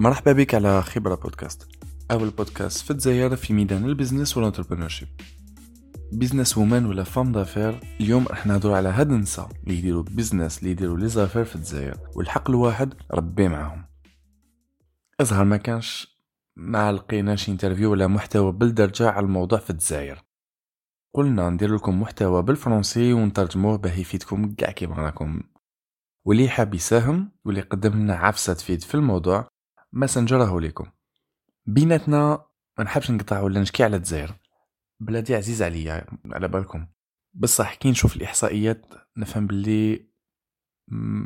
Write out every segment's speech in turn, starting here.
مرحبا بك على خبرة بودكاست. أول بودكاست في الجزائر في ميدان ال business وال entrepreneurship. business woman ولا femme d'affaires اليوم راح نهضروا على هاد النساء اللي يديروا business اللي يديروا les affaires في الجزائر والحق الواحد ربي معاهم. الزهر ما كانش ما لقيناش interview ولا محتوى بالدارجة على الموضوع في الجزائر قلنا ندير لكم محتوى بالفرنسي ونترجموه باه يفيدكم كاع كيما راكم. واللي حاب يساهم واللي قدم لنا عفسة تفيد في الموضوع ماسنجره لكم بيناتنا ما نحبش نقطع ولا نشكي على الجزائر. بلادي عزيزة عليا على بالكم. بصح كي نشوف الإحصائيات نفهم باللي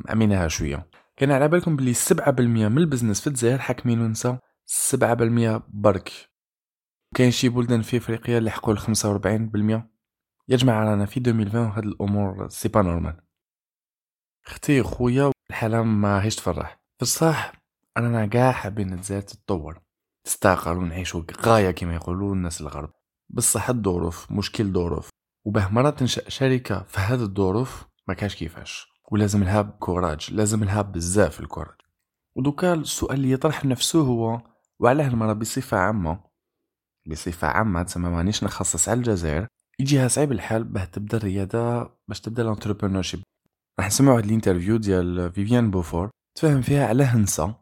عميناها شوية. كان على بالكم باللي 7% من ال business في الجزائر حاكمين نساء 7% برك. كاين شي بلدان في إفريقيا اللي حقوا ل 45% يا جماعة رانا في 2020 هاد الأمور c'est pas normal. أختي خويا الحالة ما هيش تفرح. في الصح أنا كاع حابين الجزائر تتطور تستاقل ونعيشو غاية كما يقولوا الناس الغرب. بصح الظروف مشكل ظروف وباه مرات تنشأ شركة في هذه الظروف ما كاش كيفاش. ولازم لها ب courage لازم لها بزاف ال courage. ودوكا السؤال اللي يطرح نفسه هو وعلاه المرأة بصفة عامة. بصفة عامة تسمى مانيش نخصص على الجزائر. يجيها صعيب الحال باه تبدا الريادة باش تبدا ال entrepreneurship راح نسمعوا هاد ال interview ديال فيفيان بوفور. تفهم فيها على هنسا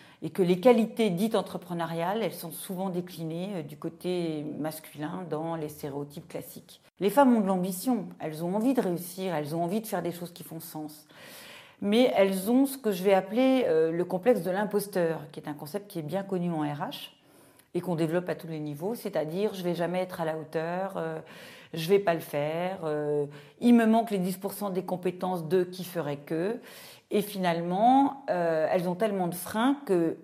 Et que les qualités dites entrepreneuriales, elles sont souvent déclinées euh, du côté masculin dans les stéréotypes classiques. Les femmes ont de l'ambition, elles ont envie de réussir, elles ont envie de faire des choses qui font sens. Mais elles ont ce que je vais appeler euh, le complexe de l'imposteur, qui est un concept qui est bien connu en RH et qu'on développe à tous les niveaux, c'est-à-dire je vais jamais être à la hauteur, euh, je vais pas le faire, euh, il me manque les 10% des compétences de qui ferait que, et finalement euh, elles ont tellement de freins que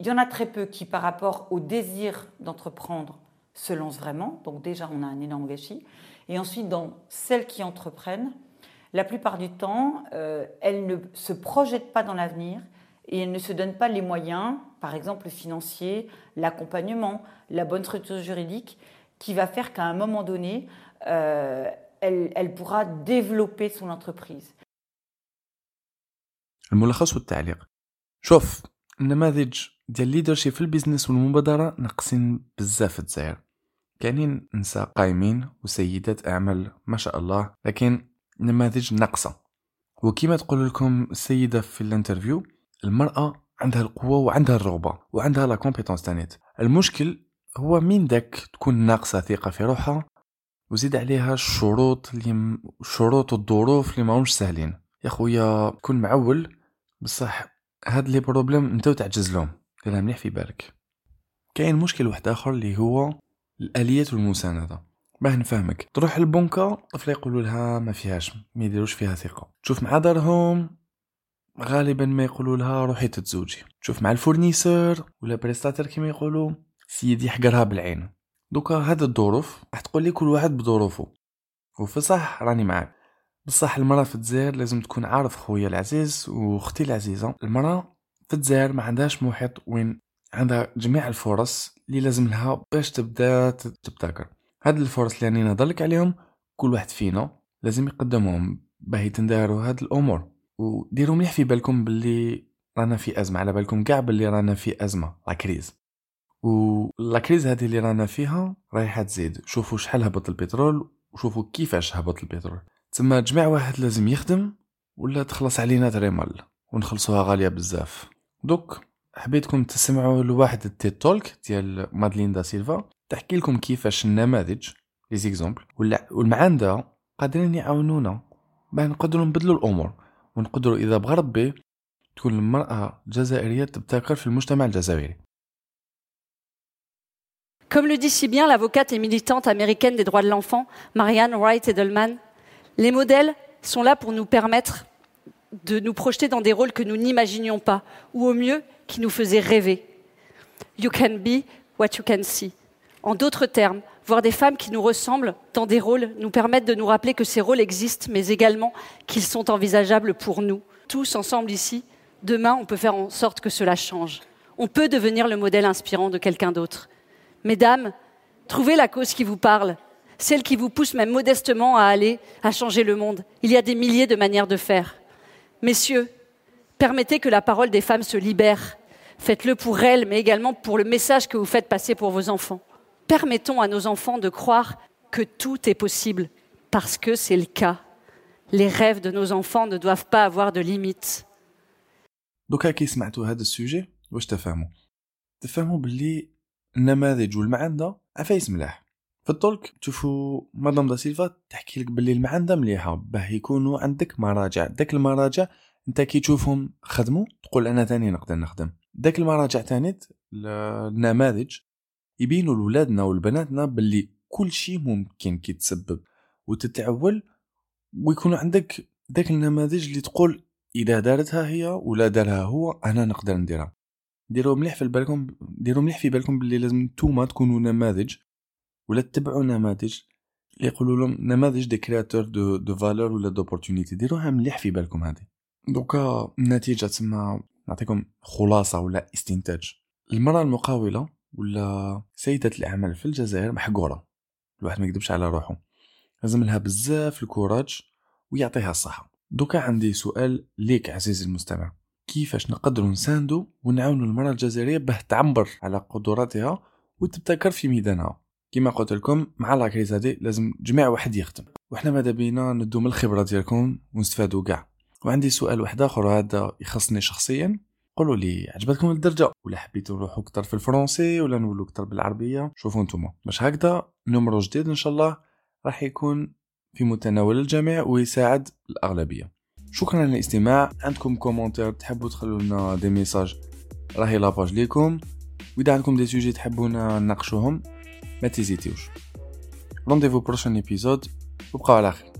il y en a très peu qui par rapport au désir d'entreprendre se lancent vraiment, donc déjà on a un énorme gâchis, et ensuite dans celles qui entreprennent, la plupart du temps elles ne se projettent pas dans l'avenir et elles ne se donnent pas les moyens par exemple le financier, l'accompagnement, la bonne structure juridique, qui va faire qu'à un moment donné, euh, elle, elle pourra développer son entreprise. الملخص والتعليق. شوف النماذج ديال ال leadership في ال business والمبادرة ناقصين بزاف في الجزائر كاينين نساء قايمين وسيدات أعمال ما شاء الله لكن نماذج ناقصة. وكما تقول لكم السيدة في ال interview المرأة عندها القوة وعندها الرغبة وعندها la compétence تانيت المشكل هو مين داك تكون ناقصة ثقة في روحها وزيد عليها الشروط اللي الشروط والظروف اللي ماهمش سهلين يا خويا كون معول بصح هاد لي بروبليم انت تعجز لهم. ديرها مليح في بالك. كاين مشكل واحد آخر اللي هو الآليات والمساندة. باه نفهمك. تروح للبنكة طفل يقولوا لها ما فيهاش ما يديروش فيها ثقة. تشوف مع دارهم غالبا ما يقولوا لها روحي تتزوجي. تشوف مع الفورنيسور ولا بريستاتر كما يقولوا. سيدي حقرها بالعين. دوكا هاد الظروف راح تقول لي كل واحد بظروفه وفي صح راني معاك. بصح المرأة في الجزائر لازم تكون عارف خويا العزيز وأختي العزيزة. المرأة في الجزائر ما عندهاش محيط وين عندها جميع الفرص اللي لازم لها باش تبدا تبتكر. هاد الفرص اللي راني نهضرلك عليهم كل واحد فينا لازم يقدمهم باه يتنداروا هاد الأمور. وديروا مليح في بالكم باللي رانا في أزمة على بالكم كاع باللي رانا في أزمة la crise. و la crise هذه اللي رانا فيها رايحة تزيد. شوفوا شحال هبط البترول وشوفوا كيفاش هبط البترول. تما جميع واحد لازم يخدم ولا تخلص علينا très mal ونخلصوها غالية بزاف. دوك حبيتكم تسمعوا لواحد ال TED Talk ديال مادلين دا سيلفا. تحكي لكم كيفاش النماذج les exemples والمعانده قادرين يعاونونا. باه نقدروا نبدلوا الأمور. ونقدروا إذا بغى ربي تكون المرأة الجزائرية تبتكر في المجتمع الجزائري. Comme le dit si bien l'avocate et militante américaine des droits de l'enfant, Marianne Wright Edelman, les modèles sont là pour nous permettre de nous projeter dans des rôles que nous n'imaginions pas, ou au mieux, qui nous faisaient rêver. You can be what you can see. En d'autres termes, voir des femmes qui nous ressemblent dans des rôles, nous permettent de nous rappeler que ces rôles existent, mais également qu'ils sont envisageables pour nous. Tous ensemble ici, demain, on peut faire en sorte que cela change. On peut devenir le modèle inspirant de quelqu'un d'autre. Mesdames, trouvez la cause qui vous parle, celle qui vous pousse même modestement à aller, à changer le monde. Il y a des milliers de manières de faire. Messieurs, permettez que la parole des femmes se libère. Faites-le pour elles, mais également pour le message que vous faites passer pour vos enfants. Permettons à nos enfants de croire que tout est possible, parce que c'est le cas. Les rêves de nos enfants ne doivent pas avoir de limites. دوكا كي سمعتوا هذا السوجي واش تفهموا تفهموا باللي النماذج والمعندة عفايس ملاح. في الطولك تشوفوا مدام دا سيلفا تحكي لك باللي المعندة مليحة باه يكونوا عندك مراجع. داك المراجع أنت كي تشوفهم خدموا تقول أنا ثاني نقدر نخدم. داك المراجع تانيت النماذج يبينوا لولادنا والبناتنا باللي كل شيء ممكن كي تسبب. وتتعول ويكون عندك داك النماذج اللي تقول إذا دارتها هي ولا دارها هو أنا نقدر نديرها. ديروا مليح في بالكم ديروا مليح في بالكم باللي لازم نتوما تكونوا نماذج ولا تتبعوا نماذج اللي يقولوا لهم نماذج des créateurs de de valeur ولا d'opportunités ديروها مليح في بالكم هذه. دوكا النتيجة تسمى نعطيكم خلاصة ولا استنتاج. المرأة المقاولة ولا سيدة الأعمال في الجزائر محقورة. الواحد ما يكذبش على روحه. لازم لها بزاف الكوراج ويعطيها الصحة. دوكا عندي سؤال ليك عزيزي المستمع. كيفاش نقدروا نساندو ونعاونوا المرأة الجزائرية باه تعبر على قدراتها وتبتكر في ميدانها. كما قلت لكم مع لاكريز هذه لازم جميع واحد يخدم. وحنا ماذا بينا؟ ندو من الخبرة ديالكم ونستفادوا كاع. وعندي سؤال واحد آخر هذا يخصني شخصيا. قولوا لي عجبتكم الدارجة؟ ولا حبيتوا نروحوا أكثر في الفرنسي؟ ولا نولوا أكثر بالعربية؟ شوفوا نتوما. باش هكذا نمرو جديد إن شاء الله راح يكون في متناول الجميع ويساعد الأغلبية. شكرا للاستماع عندكم commentaire تحبوا تخلوا لنا des messages راهي la page ليكم. وإذا عندكم des sujets تحبونا نناقشوهم ما تيزيتيوش rendez-vous prochain épisode وبقاو على خير.